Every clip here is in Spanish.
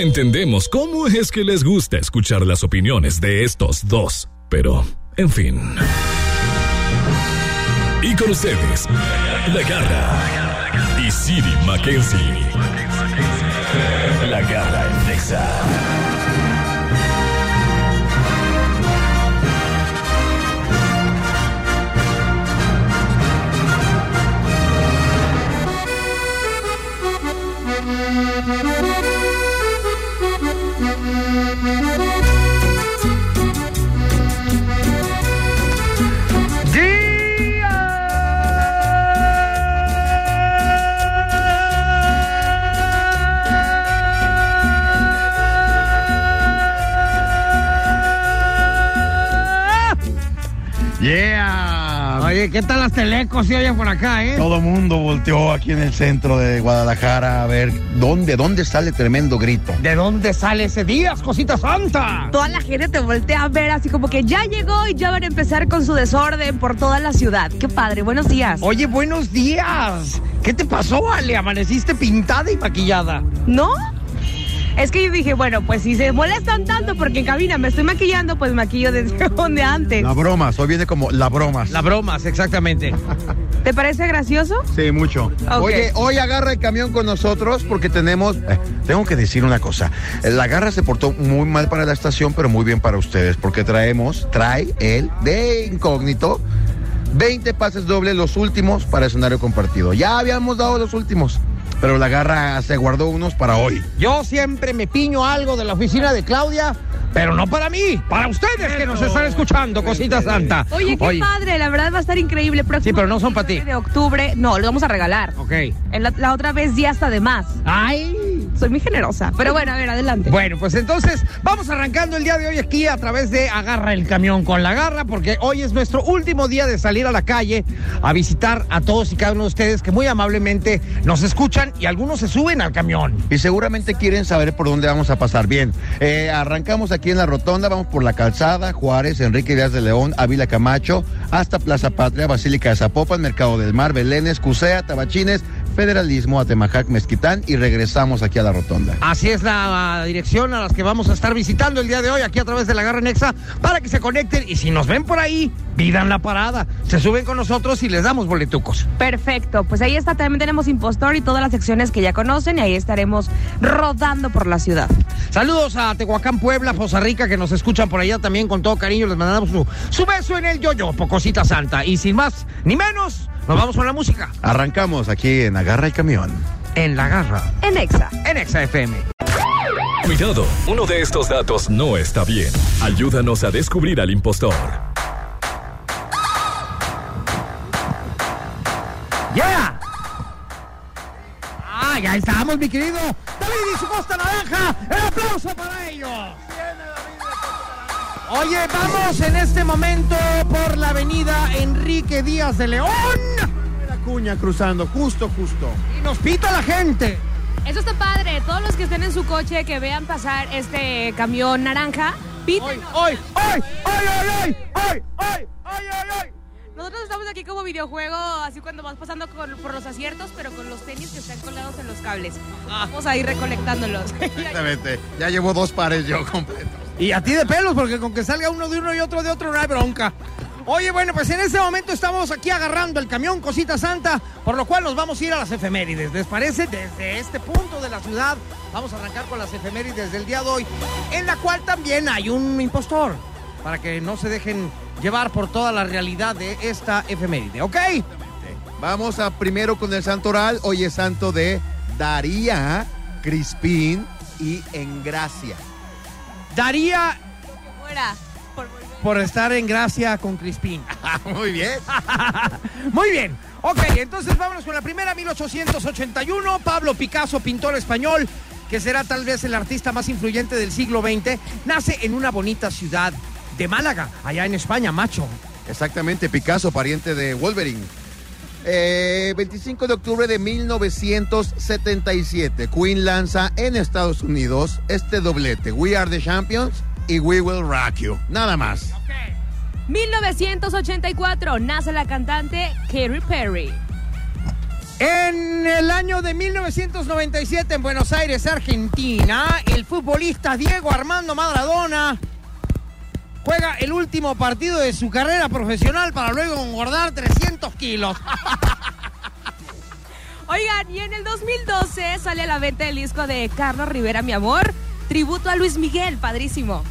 entendemos cómo es que les gusta escuchar las opiniones de estos dos, pero, en fin. Y con ustedes, La Garra y Siri Mackenzie. La Garra en Texas. Oye, ¿qué tal las telecos si oye por acá, eh? Todo mundo volteó aquí en el centro de Guadalajara a ver dónde, dónde sale tremendo grito. ¿De dónde sale ese día, cosita santa? Toda la gente te voltea a ver así como que ya llegó y ya van a empezar con su desorden por toda la ciudad. Qué padre, buenos días. Oye, buenos días. ¿Qué te pasó, Ale? ¿Amaneciste pintada y maquillada? ¿No? Es que yo dije, bueno, pues si se molestan tanto porque en cabina me estoy maquillando, pues maquillo desde donde antes. La bromas, hoy viene como la bromas. La bromas, exactamente. ¿Te parece gracioso? Sí, mucho. Oye, hoy agarra el camión con nosotros porque tenemos. eh, tengo que decir una cosa. Eh, La garra se portó muy mal para la estación, pero muy bien para ustedes, porque traemos, trae él de incógnito 20 pases dobles, los últimos para escenario compartido. Ya habíamos dado los últimos, pero la garra se guardó unos para hoy. Yo siempre me piño algo de la oficina de Claudia, pero no para mí, para ustedes que nos están escuchando, cosita santa. Oye, qué padre, la verdad va a estar increíble. Sí, pero no son para ti. De octubre, no, lo vamos a regalar. Ok. En la, la otra vez ya hasta de más. ¡Ay! Soy muy generosa. Pero bueno, a ver, adelante. Bueno, pues entonces vamos arrancando el día de hoy aquí a través de Agarra el Camión con la Garra, porque hoy es nuestro último día de salir a la calle a visitar a todos y cada uno de ustedes que muy amablemente nos escuchan y algunos se suben al camión. Y seguramente quieren saber por dónde vamos a pasar. Bien, eh, arrancamos aquí en la rotonda, vamos por la calzada, Juárez, Enrique Díaz de León, Ávila Camacho, hasta Plaza Patria, Basílica de Zapopan, Mercado del Mar, Belénes, Cusea, Tabachines, Federalismo, Atemajac, Mezquitán y regresamos aquí a la rotonda. Así es la dirección a las que vamos a estar visitando el día de hoy aquí a través de la Garra Nexa para que se conecten y si nos ven por ahí, pidan la parada. Se suben con nosotros y les damos boletucos. Perfecto, pues ahí está, también tenemos Impostor y todas las secciones que ya conocen y ahí estaremos rodando por la ciudad. Saludos a Tehuacán, Puebla, Poza Rica, que nos escuchan por allá también con todo cariño. Les mandamos su, su beso en el yoyo, pocosita santa. Y sin más ni menos, nos vamos con la música. Arrancamos aquí en Agarra el Camión. En la garra, En Exa. en Exa FM. Cuidado, uno de estos datos no está bien. Ayúdanos a descubrir al impostor. ¡Yeah! ¡Ah, ya estamos, mi querido David y su Costa Naranja! ¡El aplauso para ellos! Oye, vamos en este momento por la avenida Enrique Díaz de León La cuña cruzando, justo, justo. y nos pita la gente. Eso está padre. Todos los que estén en su coche que vean pasar este camión naranja, ¡Hoy, pítenos. hoy, hoy, hoy, hoy, hoy, hoy, hoy, hoy, hoy! Nosotros estamos aquí como videojuego, así cuando vas pasando con- por los aciertos, pero con los tenis que están colgados en los cables. Vamos a ir recolectándolos. Exactamente. Ya llevo dos pares yo completos. Y a ti de pelos, porque con que salga uno de uno y otro de otro no hay bronca. Oye, bueno, pues en este momento estamos aquí agarrando el camión Cosita Santa, por lo cual nos vamos a ir a las efemérides. ¿Les parece? Desde este punto de la ciudad vamos a arrancar con las efemérides del día de hoy, en la cual también hay un impostor, para que no se dejen llevar por toda la realidad de esta efeméride, ¿ok? Vamos a primero con el santo oral. Hoy es santo de Daría, Crispín y Engracia. Daría Fuera. Por por estar en gracia con Crispín. Muy bien. Muy bien. Ok, entonces vámonos con la primera, 1881. Pablo Picasso, pintor español, que será tal vez el artista más influyente del siglo XX, nace en una bonita ciudad de Málaga, allá en España, macho. Exactamente, Picasso, pariente de Wolverine. Eh, 25 de octubre de 1977, Queen lanza en Estados Unidos este doblete, We Are the Champions y We Will Rock You. Nada más. 1984 nace la cantante Katy Perry. En el año de 1997 en Buenos Aires, Argentina, el futbolista Diego Armando Maradona juega el último partido de su carrera profesional para luego engordar 300 kilos. Oigan, y en el 2012 sale a la venta el disco de Carlos Rivera, mi amor, tributo a Luis Miguel, padrísimo.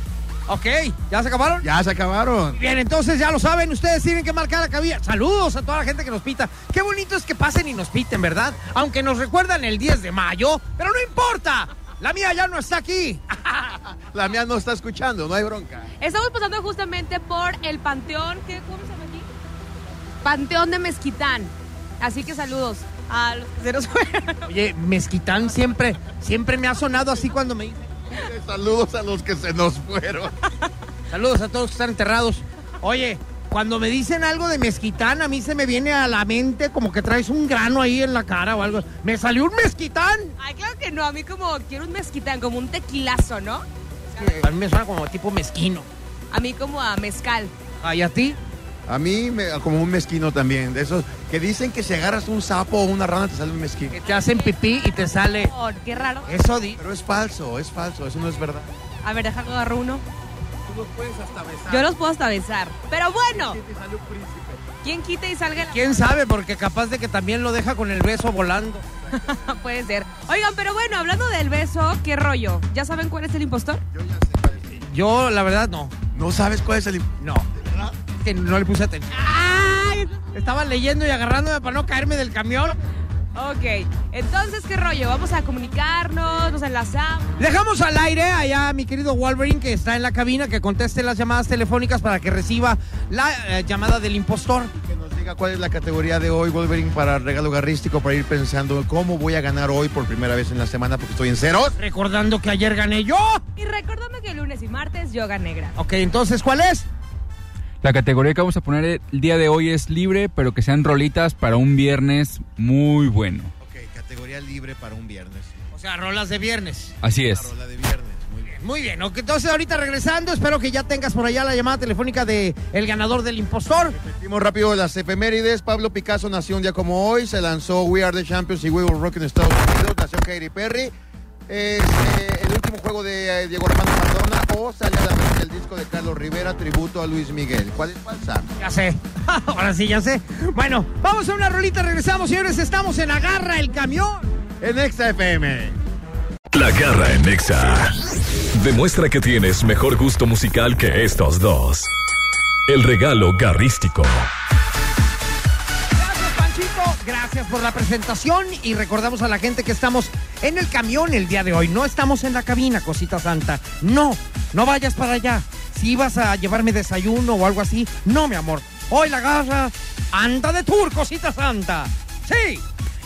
Ok, ¿ya se acabaron? Ya se acabaron. Bien, entonces ya lo saben, ustedes tienen que marcar la cabina. Saludos a toda la gente que nos pita. Qué bonito es que pasen y nos piten, ¿verdad? Aunque nos recuerdan el 10 de mayo, pero no importa. La mía ya no está aquí. La mía no está escuchando, no hay bronca. Estamos pasando justamente por el Panteón, ¿qué, ¿cómo se llama aquí? Panteón de Mezquitán. Así que saludos a los que se nos fueron. Oye, Mezquitán siempre, siempre me ha sonado así cuando me dicen. Saludos a los que se nos fueron. Saludos a todos los que están enterrados. Oye, cuando me dicen algo de mezquitán, a mí se me viene a la mente como que traes un grano ahí en la cara o algo. ¿Me salió un mezquitán? Ay, claro que no, a mí como quiero un mezquitán, como un tequilazo, ¿no? A mí me suena como tipo mezquino. A mí como a mezcal. ¿Y a ti? A mí, me- como un mezquino también. De esos que dicen que si agarras un sapo o una rana te sale un mezquino. Que te hacen pipí y te sale. Oh, qué raro. Eso di. Pero es falso, es falso, eso no es verdad. A ver, déjame agarrar uno. Los puedes hasta besar. Yo los puedo hasta besar. Pero bueno, ¿quién quita y salga? la- ¿Quién sabe? Porque capaz de que también lo deja con el beso volando. Puede ser. Oigan, pero bueno, hablando del beso, ¿qué rollo? ¿Ya saben cuál es el impostor? Yo ya sé cuál es. Yo, la verdad, no. ¿No sabes cuál es el... imp- No. Que no le puse atención. ¡Ay! Estaba leyendo y agarrándome para no caerme del camión. Ok, entonces, ¿qué rollo? Vamos a comunicarnos, nos enlazamos. Dejamos al aire allá a mi querido Wolverine que está en la cabina, que conteste las llamadas telefónicas para que reciba la eh, llamada del impostor. Que nos diga cuál es la categoría de hoy, Wolverine, para regalo garrístico, para ir pensando cómo voy a ganar hoy por primera vez en la semana porque estoy en ceros. Recordando que ayer gané yo. Y recordame que lunes y martes yoga negra. Ok, entonces, ¿cuál es? La categoría que vamos a poner el día de hoy es libre, pero que sean rolitas para un viernes muy bueno. Ok, categoría libre para un viernes. O sea, rolas de viernes. Así Una es. rola de viernes, muy bien. Muy bien, ok, entonces ahorita regresando, espero que ya tengas por allá la llamada telefónica de el ganador del impostor. Repetimos rápido las efemérides. Pablo Picasso nació un día como hoy. Se lanzó We Are the Champions y We Will Rock en Estados Unidos. Nació Katy Perry. Es eh, el último juego de eh, Diego Armando Maradona o sale a la venta el disco de Carlos Rivera, tributo a Luis Miguel. ¿Cuál es falsa? Ya sé, ahora sí, ya sé. Bueno, vamos a una rolita, regresamos, señores, estamos en Agarra el Camión. En Exa FM. La garra en Nexa. Demuestra que tienes mejor gusto musical que estos dos. El regalo garrístico. Por la presentación y recordamos a la gente que estamos en el camión el día de hoy. No estamos en la cabina, cosita santa. No, no vayas para allá. Si ibas a llevarme desayuno o algo así, no, mi amor. Hoy la garra anda de tour, cosita santa. Sí.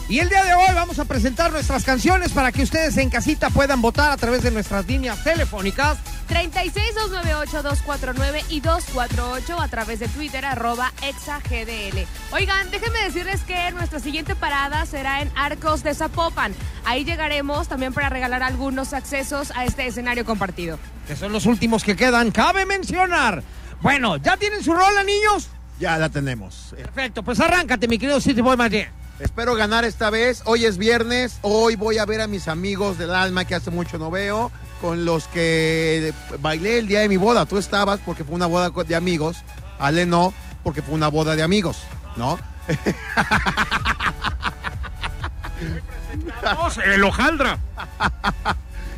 Y el día de hoy vamos a presentar nuestras canciones para que ustedes en casita puedan votar a través de nuestras líneas telefónicas 36-298-249 y 248 a través de Twitter, arroba exagdl. Oigan, déjenme decirles que nuestra siguiente parada será en Arcos de Zapopan. Ahí llegaremos también para regalar algunos accesos a este escenario compartido. que son los últimos que quedan. Cabe mencionar. Bueno, ¿ya tienen su rola, niños? Ya la tenemos. Perfecto, pues arráncate, mi querido City Boy Magic. Espero ganar esta vez. Hoy es viernes. Hoy voy a ver a mis amigos del alma que hace mucho no veo. Con los que bailé el día de mi boda. Tú estabas porque fue una boda de amigos. Ale no, porque fue una boda de amigos. ¿No? el hojaldra.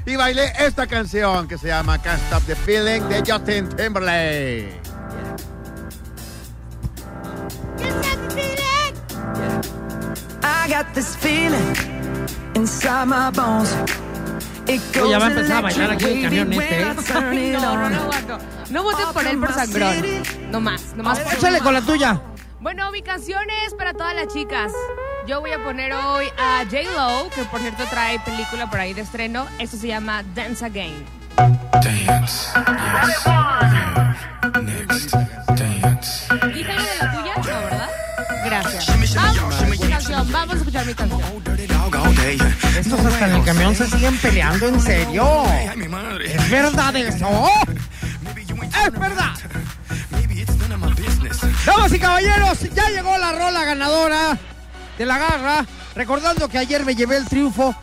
Y bailé esta canción que se llama Can't Stop the Feeling de Justin Timberlake. Goes ya va a empezar a bailar aquí el electric camión este, ¿eh? when I turn Ay, it no, no, on. no aguanto. No voten por él por sangrón. No más, no más. por Échale con la tuya. Bueno, mi canción es para todas las chicas. Yo voy a poner hoy a J-Lo, que por cierto trae película por ahí de estreno. Esto se llama Dance Again. Dance. Yes. Yeah. Next. Vamos a escuchar mi canción. Estos hasta en el camión se siguen peleando, en serio. ¿Es verdad eso? ¡Es verdad! Damas y caballeros, ya llegó la rola ganadora de la garra. Recordando que ayer me llevé el triunfo.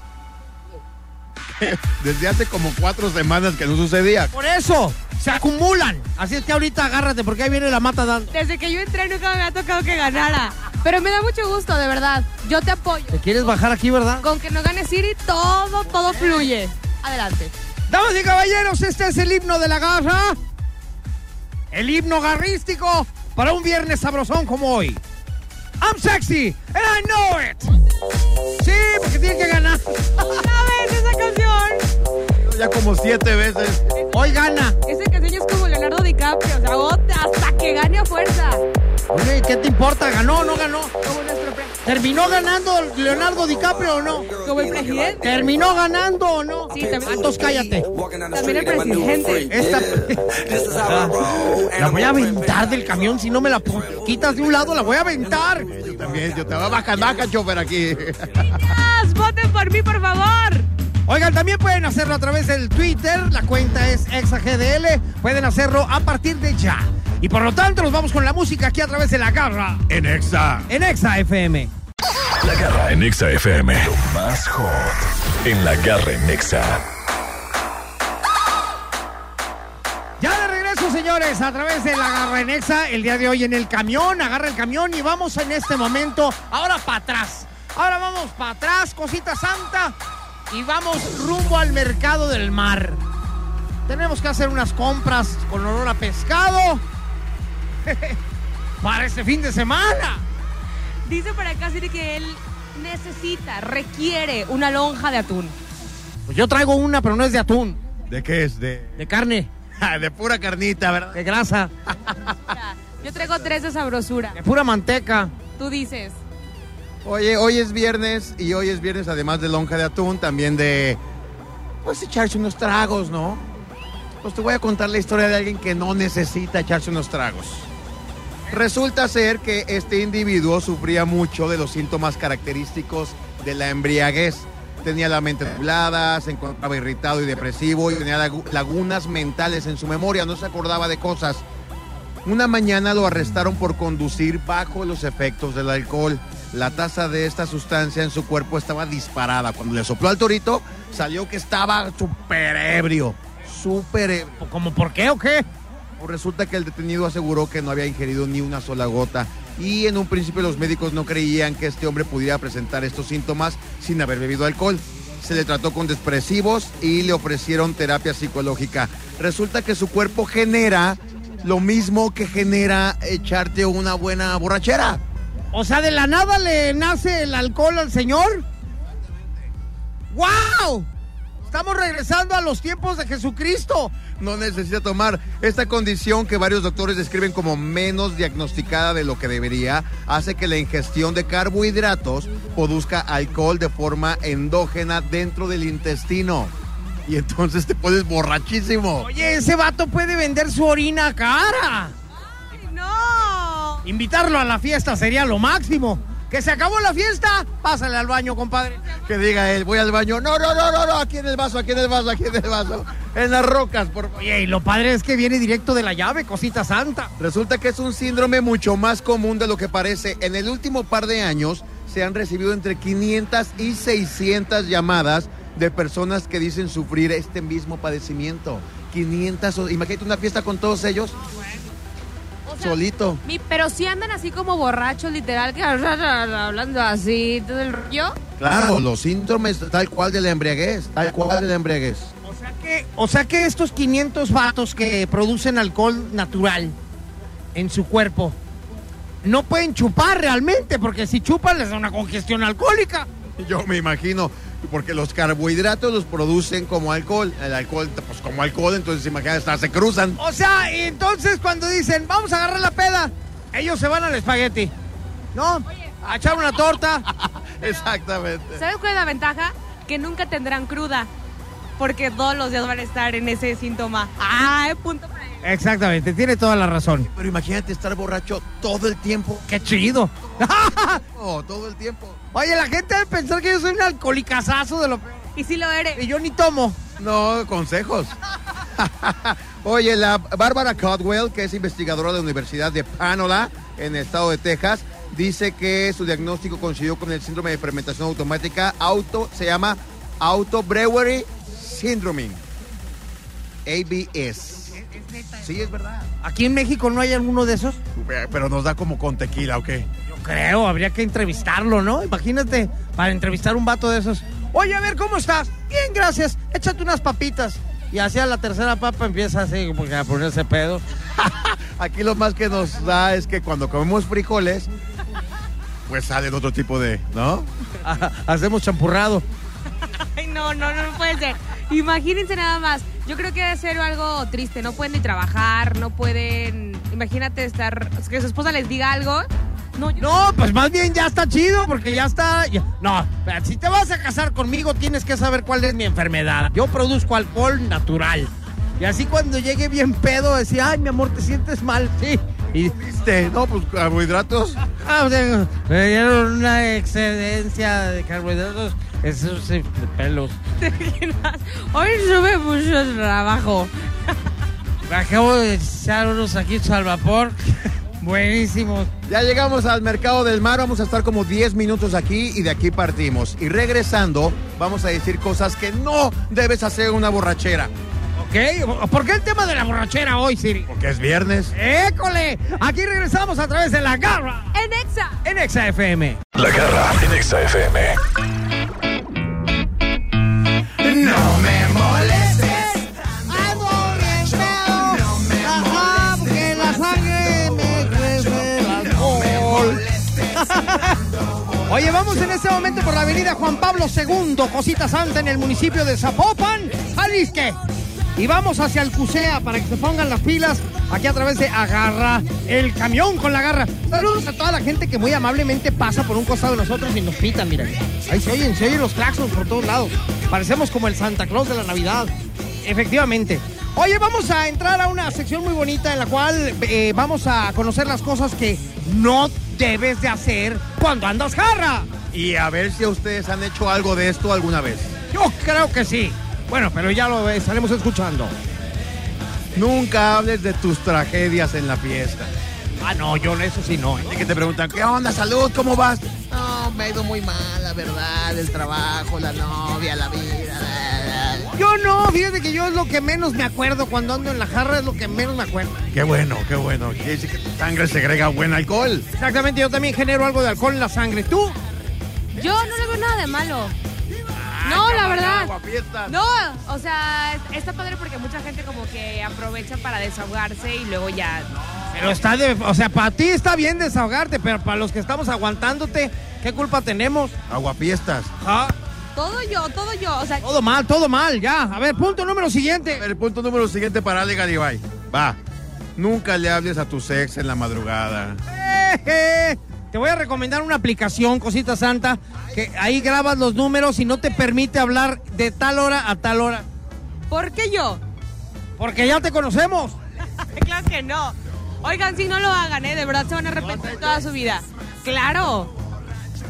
Desde hace como cuatro semanas que no sucedía. Por eso, se acumulan. Así es que ahorita agárrate porque ahí viene la mata dando. Desde que yo entré nunca me había tocado que ganara. Pero me da mucho gusto, de verdad. Yo te apoyo. ¿Te quieres bajar aquí, verdad? Con que no gane Siri, todo, todo fluye. Adelante. Damas y caballeros, este es el himno de la garra. El himno garrístico para un viernes sabrosón como hoy. I'm sexy and I know it. Sí, porque tiene que ganar. Vez esa canción. Ya como siete veces. Hoy gana. Esa canción es como Leonardo DiCaprio. O sea, bota hasta que gane a fuerza. Oye, ¿qué te importa? ¿Ganó o no ganó? Como nuestro pre- ¿Terminó ganando Leonardo DiCaprio o no? como el presidente. ¿Terminó ganando o no? Sí, también. Entonces cállate. También el presidente. Esta... La voy a aventar del camión. Si no me la quitas de un lado, la voy a aventar. Yo también, yo te voy a bajar, baja, chofer, aquí. Niñas, voten por mí, por favor. Oigan, también pueden hacerlo a través del Twitter. La cuenta es ExaGDL. Pueden hacerlo a partir de ya. Y por lo tanto, nos vamos con la música aquí a través de la garra En Exa. en Exa FM. La garra en Exa FM. Lo más hot en la garra en Exa. Ya de regreso, señores, a través de la Garra en Exa, el día de hoy en el camión, agarra el camión y vamos en este momento, ahora para atrás. Ahora vamos para atrás, cosita santa, y vamos rumbo al mercado del mar. Tenemos que hacer unas compras con olor a pescado para este fin de semana. Dice para acá Siri que él necesita, requiere una lonja de atún. Pues yo traigo una, pero no es de atún, ¿De qué es? De, de carne, de pura carnita, ¿verdad? de grasa, Yo traigo tres de sabrosura. de pura manteca. Tú dices. Oye, hoy es viernes y hoy es viernes además de lonja de atún, también de pues echarse unos tragos, ¿no? Pues te voy a contar la historia de alguien que no necesita echarse unos tragos. Resulta ser que este individuo sufría mucho de los síntomas característicos de la embriaguez. Tenía la mente nublada, se encontraba irritado y depresivo y tenía lagu- lagunas mentales en su memoria, no se acordaba de cosas. Una mañana lo arrestaron por conducir bajo los efectos del alcohol. La tasa de esta sustancia en su cuerpo estaba disparada. Cuando le sopló al torito, salió que estaba súper ebrio. Súper ebrio. ¿Cómo por qué o qué? Pues Resulta que el detenido aseguró que no había ingerido ni una sola gota. Y en un principio los médicos no creían que este hombre pudiera presentar estos síntomas sin haber bebido alcohol. Se le trató con depresivos y le ofrecieron terapia psicológica. Resulta que su cuerpo genera lo mismo que genera echarte una buena borrachera. O sea, de la nada le nace el alcohol al señor. ¡Wow! Estamos regresando a los tiempos de Jesucristo. No necesita tomar esta condición que varios doctores describen como menos diagnosticada de lo que debería, hace que la ingestión de carbohidratos produzca alcohol de forma endógena dentro del intestino. Y entonces te pones borrachísimo. Oye, ese vato puede vender su orina cara. Invitarlo a la fiesta sería lo máximo. Que se acabó la fiesta, pásale al baño, compadre. Que diga él, voy al baño. No, no, no, no, no, aquí en el vaso, aquí en el vaso, aquí en el vaso. En las rocas, por favor. Oye, y lo padre es que viene directo de la llave, cosita santa. Resulta que es un síndrome mucho más común de lo que parece. En el último par de años se han recibido entre 500 y 600 llamadas de personas que dicen sufrir este mismo padecimiento. 500, o- imagínate una fiesta con todos ellos O sea, solito. mi- pero si andan así como borrachos, literal, que hablando así, todo el rollo. Claro, los síntomas tal cual de la embriaguez, tal cual de la embriaguez. O sea que, o sea que estos 500 vatos que producen alcohol natural en su cuerpo no pueden chupar realmente, porque si chupan les da una congestión alcohólica. Yo me imagino, porque los carbohidratos los producen como alcohol. El alcohol, pues como alcohol, entonces imagínate, hasta se cruzan. O sea, y entonces cuando dicen, vamos a agarrar la peda, ellos se van al espagueti. ¿No? A echar una torta. Exactamente. ¿Sabes cuál es la ventaja? Que nunca tendrán cruda. Porque todos los días van a estar en ese síntoma. ¡Ah! Punto para él. Exactamente, tiene toda la razón. Pero imagínate estar borracho todo el tiempo. ¡Qué chido! Oh, todo el tiempo. Oye, la gente debe pensar que yo soy un alcoholicazazo de lo peor. Y si lo eres. Y yo ni tomo. No, consejos. Oye, la Bárbara Caldwell, que es investigadora de la Universidad de Panola, en el estado de Texas, dice que su diagnóstico coincidió con el síndrome de fermentación automática. Auto se llama Auto Brewery Syndrome. ABS. Sí, es verdad. ¿Aquí en México no hay alguno de esos? Pero nos da como con tequila, ¿ok? Creo, habría que entrevistarlo, ¿no? Imagínate, para entrevistar un vato de esos. Oye, a ver, ¿cómo estás? Bien, gracias. Échate unas papitas. Y hacia la tercera papa empieza así como que a ponerse pedo. Aquí lo más que nos da es que cuando comemos frijoles, pues salen otro tipo de, ¿no? Hacemos champurrado. Ay, no, no, no, no puede ser. Imagínense nada más. Yo creo que debe ser algo triste. No pueden ni trabajar, no pueden. Imagínate estar. Que su esposa les diga algo. No, yo- No, pues más bien ya está chido porque ya está. ya- No, si te vas a casar conmigo tienes que saber cuál es mi enfermedad. Yo produzco alcohol natural. Y así cuando llegue bien pedo, decía, ay, mi amor, ¿te sientes mal? Sí. Y, ¿Viste? No, pues carbohidratos. ah, o sea, me dieron una excedencia de carbohidratos. Esos sí, de pelos. Hoy sube mucho el trabajo. Me acabo de echar unos aquí al vapor. Buenísimos. Ya llegamos al mercado del mar, vamos a estar como 10 minutos aquí y de aquí partimos. Y regresando, vamos a decir cosas que no debes hacer en una borrachera. ¿Ok? ¿Por qué el tema de la borrachera hoy, Siri? Porque es viernes. ¡École! Aquí regresamos a través de la garra En Exa. en Exa FM. La garra en Exa FM. Oye, vamos en este momento por la avenida Juan Pablo II, Cosita Santa, en el municipio de Zapopan, Jalisco. Y vamos hacia el CUSEA para que se pongan las pilas aquí a través de Agarra, el camión con la garra. Saludos a toda la gente que muy amablemente pasa por un costado de nosotros y nos pitan, miren. Ahí se oyen, se oyen los claxons por todos lados. Parecemos como el Santa Claus de la Navidad. Efectivamente. Oye, vamos a entrar a una sección muy bonita en la cual eh, vamos a conocer las cosas que no debes de hacer cuando andas jarra. Y a ver si ustedes han hecho algo de esto alguna vez. Yo creo que sí. Bueno, pero ya lo estaremos escuchando. Nunca hables de tus tragedias en la fiesta. Ah, no, yo eso sí no. ¿eh? Y que te preguntan, ¿qué onda, salud? ¿Cómo vas? No, me ha ido muy mal, la verdad, el trabajo, la novia, la vida. la. Yo no, fíjate que yo es lo que menos me acuerdo cuando ando en la jarra, es lo que menos me acuerdo. Qué bueno, qué bueno. Quiere decir que tu sangre segrega buen alcohol. Exactamente, yo también genero algo de alcohol en la sangre. ¿Tú? Yo no le veo nada de malo. No, la verdad. No, o sea, está padre porque mucha gente como que aprovecha para desahogarse y luego ya. Pero está de, o sea, para ti está bien desahogarte, pero para los que estamos aguantándote, ¿qué culpa tenemos? Aguafiestas. Ah, Todo yo, todo yo. O sea, todo mal, todo mal, ya. A ver, punto número siguiente. El punto número siguiente para Ale Garibay. Va. Nunca le hables a tu ex en la madrugada. Eh, Te voy a recomendar una aplicación, cosita santa, que ahí grabas los números y no te permite hablar de tal hora a tal hora. ¿por qué yo? Porque ya te conocemos. claro que no. Oigan, si no lo hagan, ¿eh? De verdad se van a arrepentir toda su vida. Claro.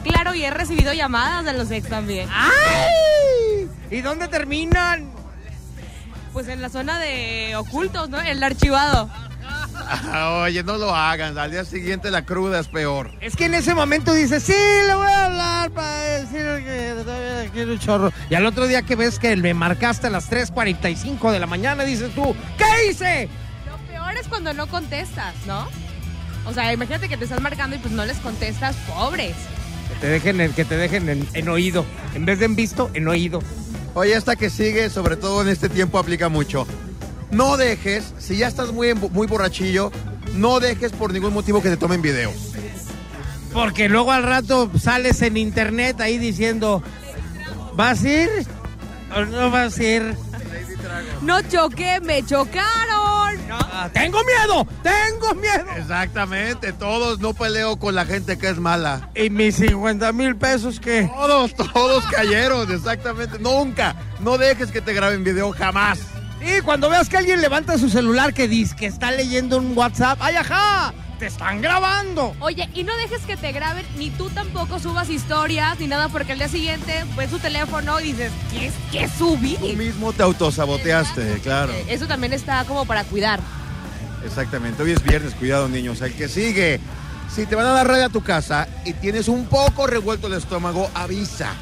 Claro, y he recibido llamadas de los ex también. ¡Ay! ¿Y dónde terminan? Pues en la zona de ocultos, ¿no? El archivado. Oye, no lo hagan. Al día siguiente la cruda es peor. Es que en ese momento dices, sí, le voy a hablar para decir que todavía quiero un chorro. Y al otro día que ves que me marcaste a las 3.45 de la mañana, dices tú, ¿qué hice? Lo peor es cuando no contestas, ¿no? O sea, imagínate que te estás marcando y pues no les contestas, pobres. Que te dejen, en, que te dejen en, en oído. En vez de en visto, en oído. Oye, esta que sigue, sobre todo en este tiempo, aplica mucho. No dejes, si ya estás muy, muy borrachillo, no dejes por ningún motivo que te tomen videos. Porque luego al rato sales en internet ahí diciendo, ¿vas a ir o no vas a ir? No choqué, me chocaron. Ah, tengo miedo, tengo miedo. Exactamente, todos no peleo con la gente que es mala. Y mis 50 mil pesos que... Todos, todos cayeron, exactamente. Nunca, no dejes que te graben video jamás. Y cuando veas que alguien levanta su celular que dice que está leyendo un WhatsApp, ¡ay, ajá! ¡Te están grabando! Oye, y no dejes que te graben, ni tú tampoco subas historias, ni nada, porque al día siguiente ves tu teléfono y dices, ¿qué, es- qué subí? Tú mismo te autosaboteaste, claro. Eso también está como para cuidar. Exactamente. Hoy es viernes, cuidado niños. El que sigue. Si te van a dar raya a tu casa y tienes un poco revuelto el estómago, avisa.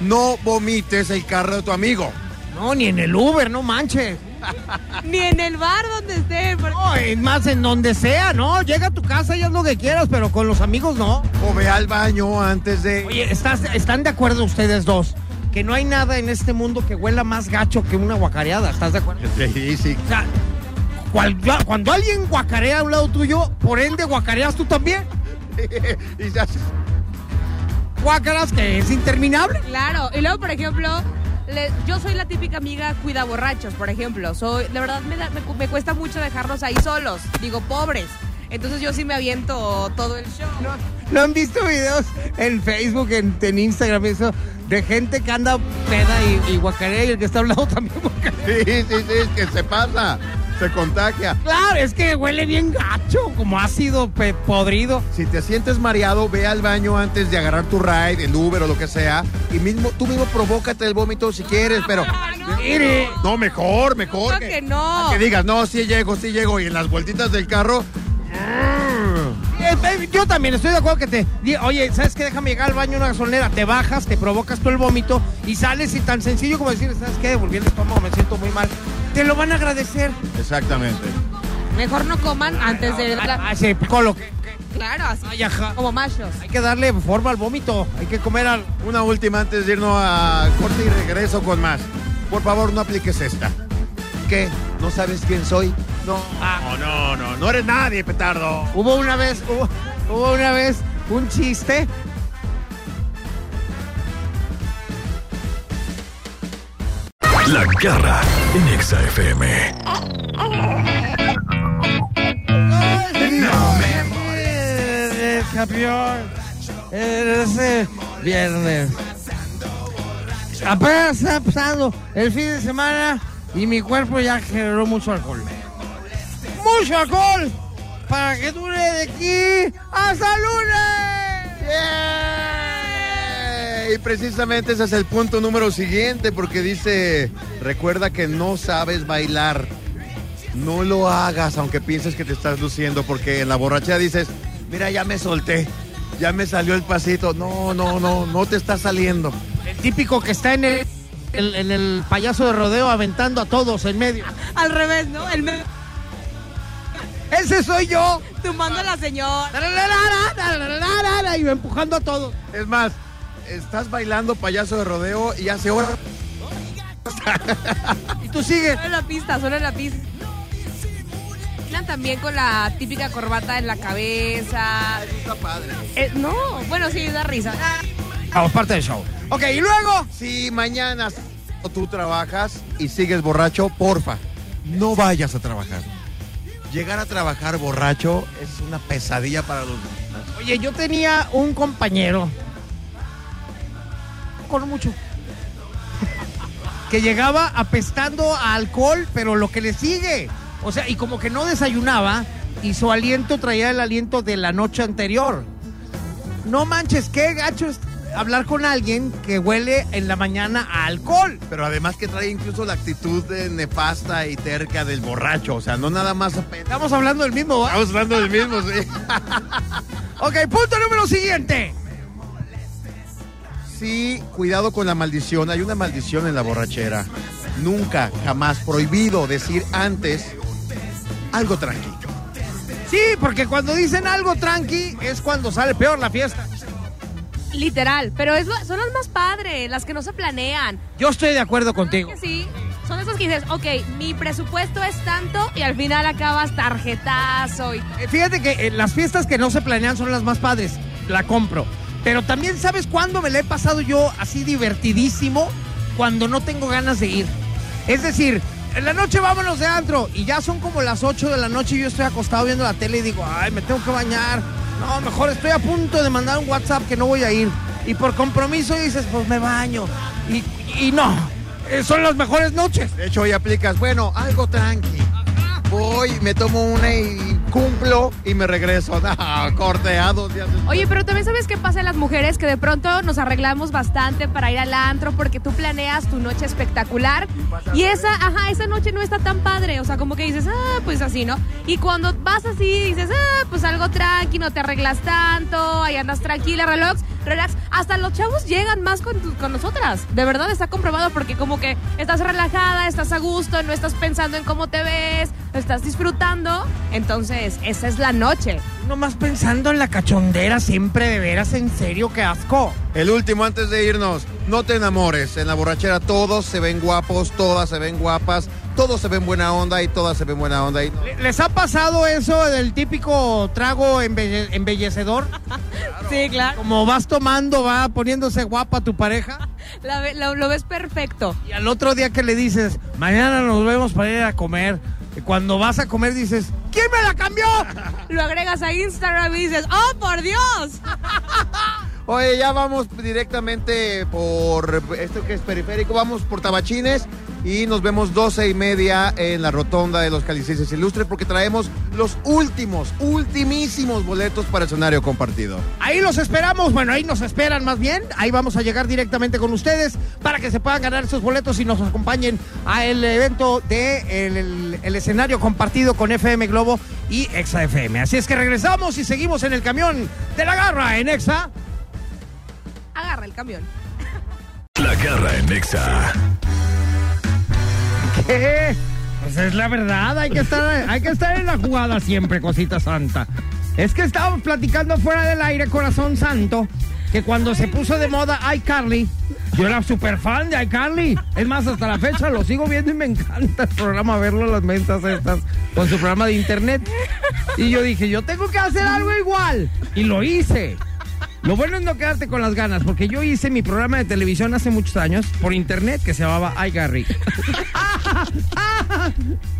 No vomites el carro de tu amigo. No, ni en el Uber, no manches. Ni en el bar donde esté. porque- No, es más en donde sea, ¿no? Llega a tu casa y haz lo que quieras, pero con los amigos no. O ve al baño antes de... Oye, ¿estás, ¿están de acuerdo ustedes dos? Que no hay nada en este mundo que huela más gacho que una guacareada, ¿estás de acuerdo? Sí, sí. O sea, cual- cuando alguien guacarea a un lado tuyo, por ende guacareas tú también. y ya- Guacaras que es interminable. Claro, y luego, por ejemplo, le- yo soy la típica amiga cuida borrachos, por ejemplo. Soy, de verdad, me, da- me cu- me cuesta mucho dejarlos ahí solos. Digo, pobres. Entonces yo sí me aviento todo el show. ¿No han visto videos en Facebook, en, en Instagram, eso, de gente que anda peda y, y guacarea y el que está al lado también guacarea? Sí, sí, sí, es que se pasa, se contagia. Claro, es que huele bien gacho, como ácido pe- podrido. Si te sientes mareado, ve al baño antes de agarrar tu ride, el Uber o lo que sea, y mismo, tú mismo provócate el vómito si quieres, pero... Mire. No, mejor, mejor. Creo que no. Que digas, no, sí llego, sí llego, y en las vueltitas del carro... Eh, Yo también estoy de acuerdo que te. Oye, ¿sabes qué? Déjame llegar al baño a una gasolinera. Te bajas, te provocas tú el vómito y sales y tan sencillo como decir, ¿sabes qué? Volví el estómago, me siento muy mal. Te lo van a agradecer. Exactamente. Mejor no coman antes de... Ah, sí, colo. que- Claro, así. Ay, ajá. Como machos. Hay que darle forma al vómito. Hay que comer al. Una última antes de irnos a corte y regreso con más. Por favor, no apliques esta. ¿Qué? ¿No sabes quién soy? No. No, no, no, no eres nadie, petardo. Hubo una vez, hubo, hubo una vez un chiste. La garra en Exa FM. No me campeón. Ese viernes. Apenas está pasando el fin de semana y mi cuerpo ya generó mucho alcohol. ¡Mucho alcohol! Para que dure de aquí hasta lunes. Y precisamente ese es el punto número siguiente, porque dice, recuerda que no sabes bailar. No lo hagas aunque pienses que te estás luciendo, porque en la borrachera dices, mira, ya me solté, ya me salió el pasito. No, no, no, no te está saliendo. El típico que está en el, el- en el payaso de rodeo aventando a todos en medio. Al revés, ¿no? El me... ¡Ese soy yo! Tumbando a la señora. Y empujando a todos. Es más, estás bailando payaso de rodeo y hace horas. Y tú sigues. Solo en la pista, solo en la pista. Bailan también con la típica corbata en la cabeza. Está padre. Eh, no, bueno, sí, da risa. Vamos, parte del show. Ok, y luego. Si mañana tú trabajas y sigues borracho, porfa, no vayas a trabajar. Llegar a trabajar borracho es una pesadilla para los demás. Oye, yo tenía un compañero. Con mucho. Que llegaba apestando a alcohol, pero lo que le sigue. O sea, y como que no desayunaba y su aliento traía el aliento de la noche anterior. No manches, qué gacho es hablar con alguien que huele en la mañana a alcohol. Pero además que trae incluso la actitud de nefasta y terca del borracho. O sea, no nada más. Estamos hablando del mismo, ¿va? Estamos hablando del mismo, sí. Ok, punto número siguiente. Sí, cuidado con la maldición. Hay una maldición en la borrachera. Nunca, jamás prohibido decir antes algo tranquilo. Sí, porque cuando dicen algo tranqui es cuando sale peor la fiesta. Literal, pero es lo- son las más padres, las que no se planean. Yo estoy de acuerdo contigo. Que sí, son esas que dices, ok, mi presupuesto es tanto y al final acabas tarjetazo y... Eh, Fíjate que eh, las fiestas que no se planean son las más padres. La compro. Pero también sabes cuándo me la he pasado yo así divertidísimo cuando no tengo ganas de ir. Es decir, en la noche vámonos de antro y ya son como las 8 de la noche y yo estoy acostado viendo la tele y digo, ay, me tengo que bañar. No, mejor estoy a punto de mandar un WhatsApp que no voy a ir. Y por compromiso dices, pues me baño. Y, y no, eh, son las mejores noches. De hecho, hoy aplicas, bueno, algo tranqui. Voy, me tomo una y cumplo y me regreso. No, días después. Oye, pero también sabes qué pasa en las mujeres que de pronto nos arreglamos bastante para ir al antro porque tú planeas tu noche espectacular y esa, ajá, esa noche no está tan padre, o sea, como que dices, ah, pues así, ¿no? Y cuando vas así dices, ah, pues algo tranqui, no te arreglas tanto, ahí andas tranquila, relax, relax. Hasta los chavos llegan más con, tu- con nosotras. De verdad está comprobado porque como que estás relajada, estás a gusto, no estás pensando en cómo te ves, estás disfrutando. Entonces, esa es la noche. Nomás pensando en la cachondera siempre, de veras, en serio, qué asco. El último antes de irnos, no te enamores. En la borrachera todos se ven guapos, todas se ven guapas, todos se ven buena onda y todas se ven buena onda. Y... ¿Le- ¿Les ha pasado eso del típico trago embelle- embellecedor? Sí, claro. Como vas tomando, va poniéndose guapa tu pareja. La ve- lo, lo ves perfecto. Y al otro día que le dices, mañana nos vemos para ir a comer. Y cuando vas a comer dices, ¿quién me la cambió? Lo agregas a Instagram y dices, ¡oh, por Dios! Oye, ya vamos directamente por esto que es periférico, vamos por Tabachines y nos vemos 12 y media en la rotonda de los Calicenses Ilustres porque traemos los últimos, ultimísimos boletos para escenario compartido. Ahí los esperamos, bueno, ahí nos esperan más bien. Ahí vamos a llegar directamente con ustedes para que se puedan ganar esos boletos y nos acompañen a el evento de el, el- el escenario compartido con FM Globo y Exa FM. Así es que regresamos y seguimos en el camión de la garra en Exa. Agarra el camión. La garra en Nexa. Pues es la verdad, hay que estar, hay que estar en la jugada siempre, cosita santa. Es que estábamos platicando fuera del aire, corazón santo, que cuando se puso de moda iCarly, yo era súper fan de iCarly. Es más, hasta la fecha lo sigo viendo y me encanta el programa, verlo las mentas estas, con su programa de internet. Y yo dije, yo tengo que hacer algo igual. Y lo hice. Lo bueno es no quedarte con las ganas, porque yo hice mi programa de televisión hace muchos años por internet que se llamaba iGarry.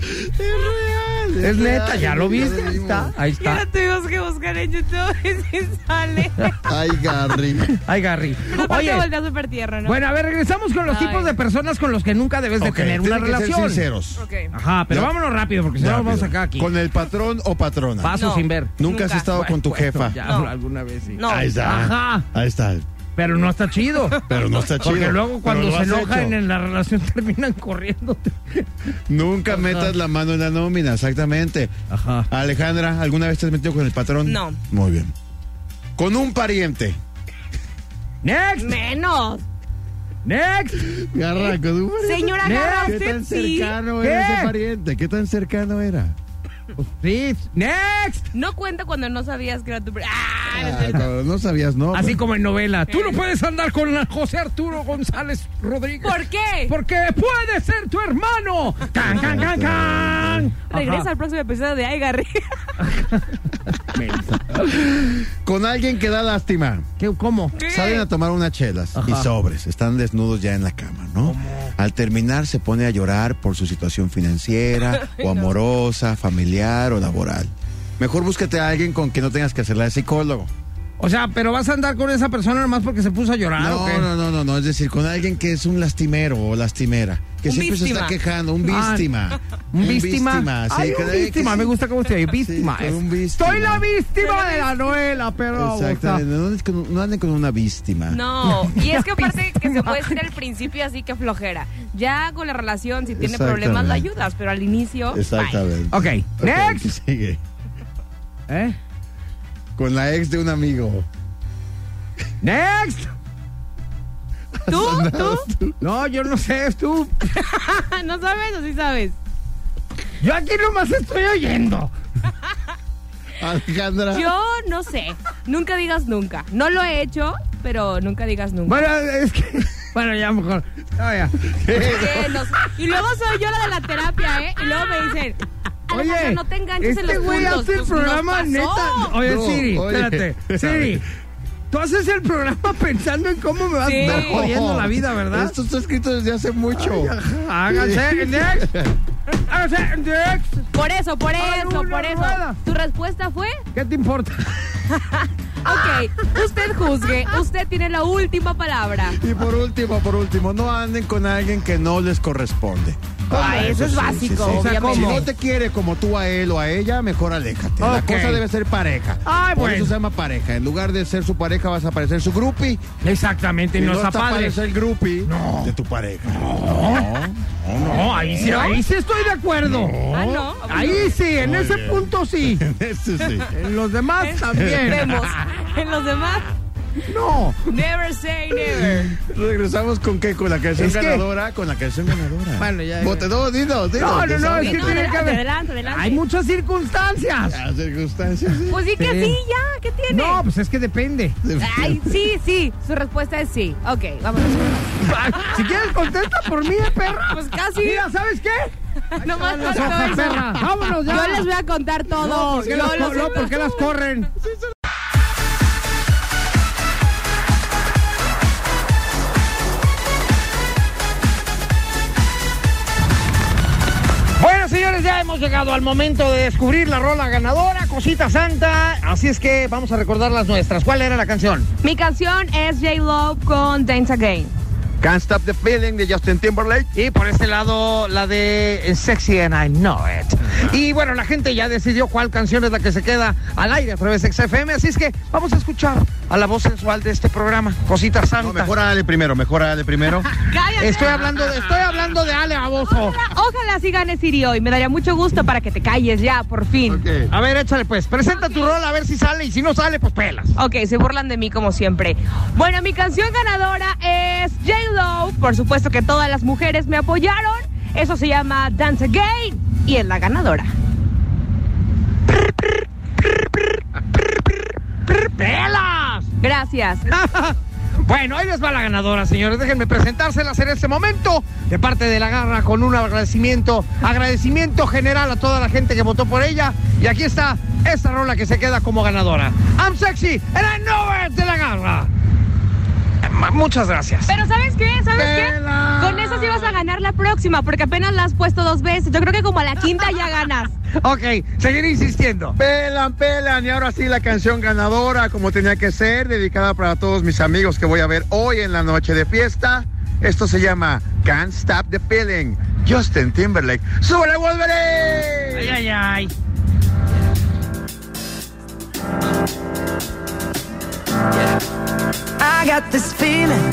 Es real. Es neta, ya lo viste. Ahí está, ahí Ya está. lo tuvimos que buscar en YouTube y sí sale. Ay, Gary. iGarry. Aparte Oye, voltea súper tierno, ¿no? bueno, a ver, regresamos con los Ay. tipos de personas con los que nunca debes de tener una relación. sinceros. Ok. Ajá, pero Ya. vámonos rápido porque si no nos vamos a sacar aquí. ¿Con el patrón o patrona? Paso No. sin ver. ¿Nunca, has estado con tu jefa? Ya, No. alguna vez sí. No. Ahí está. Ajá. Ahí está. Pero no está chido. Pero no está chido. Porque luego cuando se enojan en la relación terminan corriéndote. Nunca metas la mano en la nómina, exactamente. Ajá. Alejandra, ¿alguna vez te has metido con el patrón? No. Muy bien. Con un pariente. Next, Menos. next. Garra, con un pariente. Señora ¿Qué? Garra, ¿Qué usted tan cercano ¿Qué? era ese pariente? ¿Qué tan cercano era? Pues sí, next. No cuenta cuando no sabías que era tu... Ah, no Ah, sé. cuando no sabías, ¿no? Así como en novela. Tú no puedes andar con la José Arturo González Rodríguez. ¿Por qué? Porque puede ser tu hermano. ¡Can, can, can, can! Regresa al próximo episodio de Ay, Garry. Con alguien que da lástima. ¿Qué, ¿Cómo? Salen a tomar unas chelas y sobres. Están desnudos ya en la cama, ¿no? Al terminar se pone a llorar por su situación financiera o amorosa, familiar o laboral. Mejor búsquete a alguien con quien no tengas que hacerla de psicólogo. O sea, pero vas a andar con esa persona nomás porque se puso a llorar. No, ¿o qué? no, no, no, no. Es decir, con alguien que es un lastimero o lastimera. Que Un siempre se está quejando. Un Ah, víctima. Un víctima. sí, Ay, que un víctima. sí. Me gusta cómo se oye. Víctima. un víctima. Soy la víctima de la novela, pero. Exactamente. No anden, con, no anden con una víctima. No, y es que aparte que se puede decir al principio así que flojera. Ya con la relación, si tiene problemas, la ayudas, pero al inicio. bye. Exactamente. Ok, Ok, next. Sigue. ¿Eh? Con la ex de un amigo. Next. ¿Tú? ¿Tú? No, yo no sé, tú. ¿No sabes o sí sabes? Yo aquí nomás estoy oyendo. Alejandra. Yo no sé. Nunca digas nunca. No lo he hecho, pero nunca digas nunca. Bueno, es que. Bueno, ya mejor. No, ya. Porque no sé. Y luego soy yo la de la terapia, ¿eh? Y luego me dicen, Alejandra, Oye, no te enganches este en los güey puntos. hace el nos programa pasó. neta. Oye, No, Siri, oye. espérate. Siri, tú haces el programa pensando en cómo me vas Sí. a estar jodiendo la vida, ¿verdad? Esto está escrito desde hace mucho. Háganse, next. Háganse, next. Por eso, por eso, una por eso. rueda. ¿Tu respuesta fue? ¿Qué te importa? Ok, usted juzgue. Usted tiene la última palabra. Y por último, por último, no anden con alguien que no les corresponde. Ah, eso es básico, O sea, obviamente. si no te quiere como tú a él o a ella, mejor aléjate. La cosa debe ser pareja. Ay, Por bueno. eso se llama pareja. En lugar de ser su pareja, vas a parecer su groupie. Exactamente, y no está está padre. el groupie No. de tu pareja. No, ahí sí, ahí sí estoy de acuerdo. Ah, no. Ahí sí, en Muy ese bien. punto sí. Eso sí. En los demás también. Vemos. En los demás, No. never say never. Regresamos con qué? Con la canción Es que- ganadora. Con la canción ganadora. Bueno, ya- Bote, no, dinos, dinos. No, no, no, es que No, tiene que adelante, haber. adelante, adelante. Hay muchas circunstancias. Las circunstancias. sí. Pues sí que Sí. sí, ya, ¿qué tiene? No, pues es que depende. Ay, sí, sí, su respuesta es sí. Ok, vámonos. Si quieres, contesta por mí, eh, perra. Pues casi. Mira, ¿sabes qué? Faltó hojas, eso. perra. Vámonos ya. Yo les voy a contar todo. No, ¿por qué, Yo las, no, ¿por qué las corren? Llegado al momento de descubrir la rola ganadora, Cosita Santa. Así es que vamos a recordar las nuestras. ¿Cuál era la canción? Mi canción es J Love con Dance Again. Can't Stop the Feeling de Justin Timberlake. Y por este lado, la de Sexy and I Know It. Y bueno, la gente ya decidió cuál canción es la que se queda al aire a través de XFM. Así es que vamos a escuchar a la voz sensual de este programa, Cosita Santa. No, mejor Ale primero, mejor Ale primero. Cállate. Estoy hablando de, estoy hablando de Ale Baboso. Ojalá sí gane Siri hoy. Me daría mucho gusto para que te calles ya, por fin. A ver, échale pues. Presenta tu rol a ver si sale y si no sale, pues pelas. Ok, se burlan de mí como siempre. Bueno, mi canción ganadora es J Por supuesto que todas las mujeres me apoyaron. Eso se llama Dance Again y es la ganadora. ¡Pelas! Gracias. Bueno, ahí les va la ganadora, señores. Déjenme presentárselas en este momento. De parte de la garra, con un agradecimiento, agradecimiento general a toda la gente que votó por ella. Y aquí está esta rola que se queda como ganadora. I'm sexy and I know it de la garra. Muchas gracias. Pero ¿sabes qué? ¿Sabes qué? Con esa sí vas a ganar la próxima, porque apenas la has puesto dos veces. Yo creo que como a la quinta ya ganas. Ok, seguiré insistiendo. Pelan, pelan. Y ahora sí la canción ganadora, como tenía que ser, dedicada para todos mis amigos que voy a ver hoy en la noche de fiesta. Esto se llama Can't Stop the Feeling. Justin Timberlake. ¡Súbele, Ay, volveré! ay, ay. I got this feeling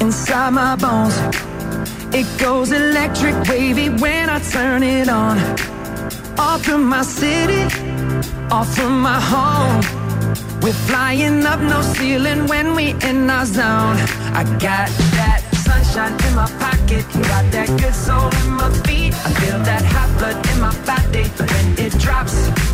inside my bones. It goes electric wavy when I turn it on. Off from my city, off from my home. We're flying up no ceiling when we in our zone. I got that sunshine in my pocket, got that good soul in my feet. I feel that hot blood in my body when it drops.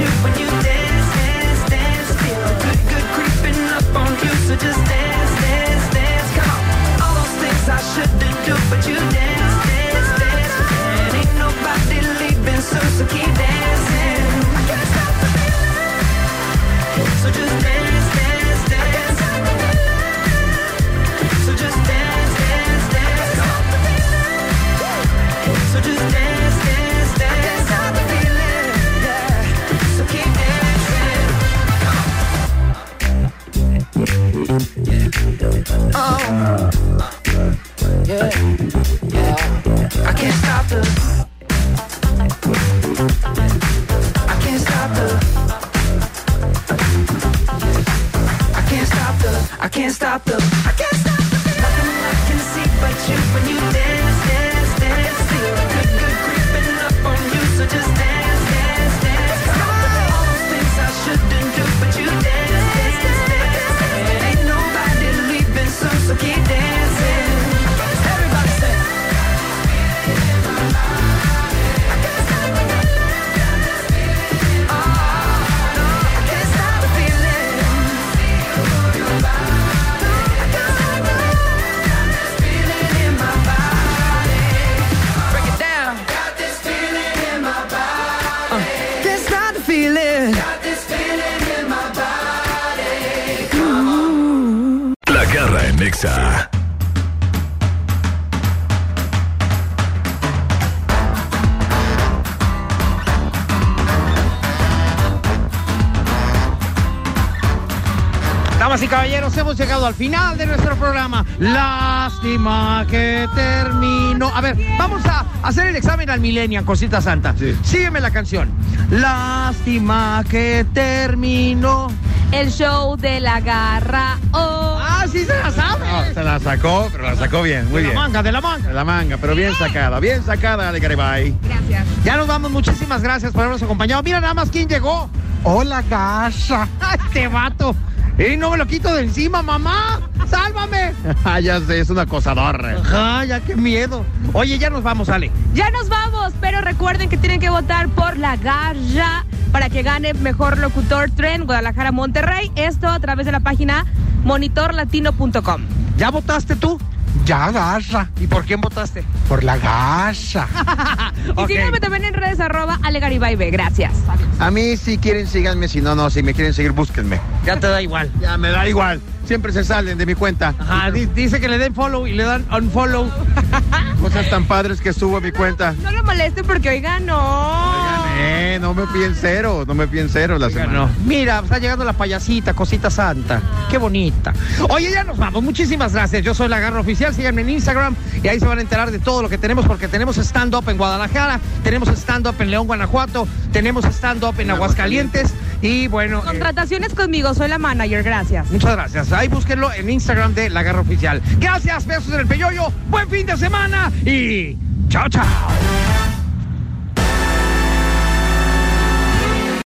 you llegado al final de nuestro programa. Lástima que terminó. A ver, vamos a hacer el examen al Millennium, cosita santa. Sí. Sígueme la canción. Lástima que terminó. El show de la garra. Oh. Ah, sí se la sabe. No, se la sacó, pero la sacó bien, muy de bien. la manga, de la manga. De la manga, pero bien sacada, bien sacada de Garibay. Gracias. Ya nos vamos, muchísimas gracias por habernos acompañado. Mira nada más quién llegó. Hola, casa. Este vato. Y no me lo quito de encima, mamá. Sálvame. Ah, ya sé, es un acosador. Ajá, ya qué miedo. Oye, ya nos vamos, Ale. Ya nos vamos, pero recuerden que tienen que votar por la garra para que gane mejor locutor tren Guadalajara Monterrey. Esto a través de la página monitorlatino.com. ¿Ya votaste tú? Ya, gasa. ¿Y por quién votaste? Por la gasa. Y síganme también en redes arroba alegaribaibe. Gracias. A mí, si quieren, síganme. Si no, no. Si me quieren seguir, búsquenme. Ya te da igual. Ya me da igual. Siempre se salen de mi cuenta. Ajá, di- dice que le den follow y le dan unfollow. Cosas tan padres que subo a mi cuenta. No lo moleste porque oiga, no. Eh, no me piden cero. No me piden cero la semana. No. Mira, está llegando la payasita, cosita santa. Qué bonita. Oye, ya nos vamos. Muchísimas gracias. Yo soy la Garra Oficial. Síganme en Instagram y ahí se van a enterar de todo lo que tenemos porque tenemos stand-up en Guadalajara, tenemos stand-up en León, Guanajuato, tenemos stand-up en Aguascalientes y bueno... eh, Contrataciones conmigo, soy la manager. Gracias. Muchas gracias. Ahí búsquenlo en Instagram de La Garra Oficial. Gracias, besos en el peyoyo. Buen fin de semana y chao, chao.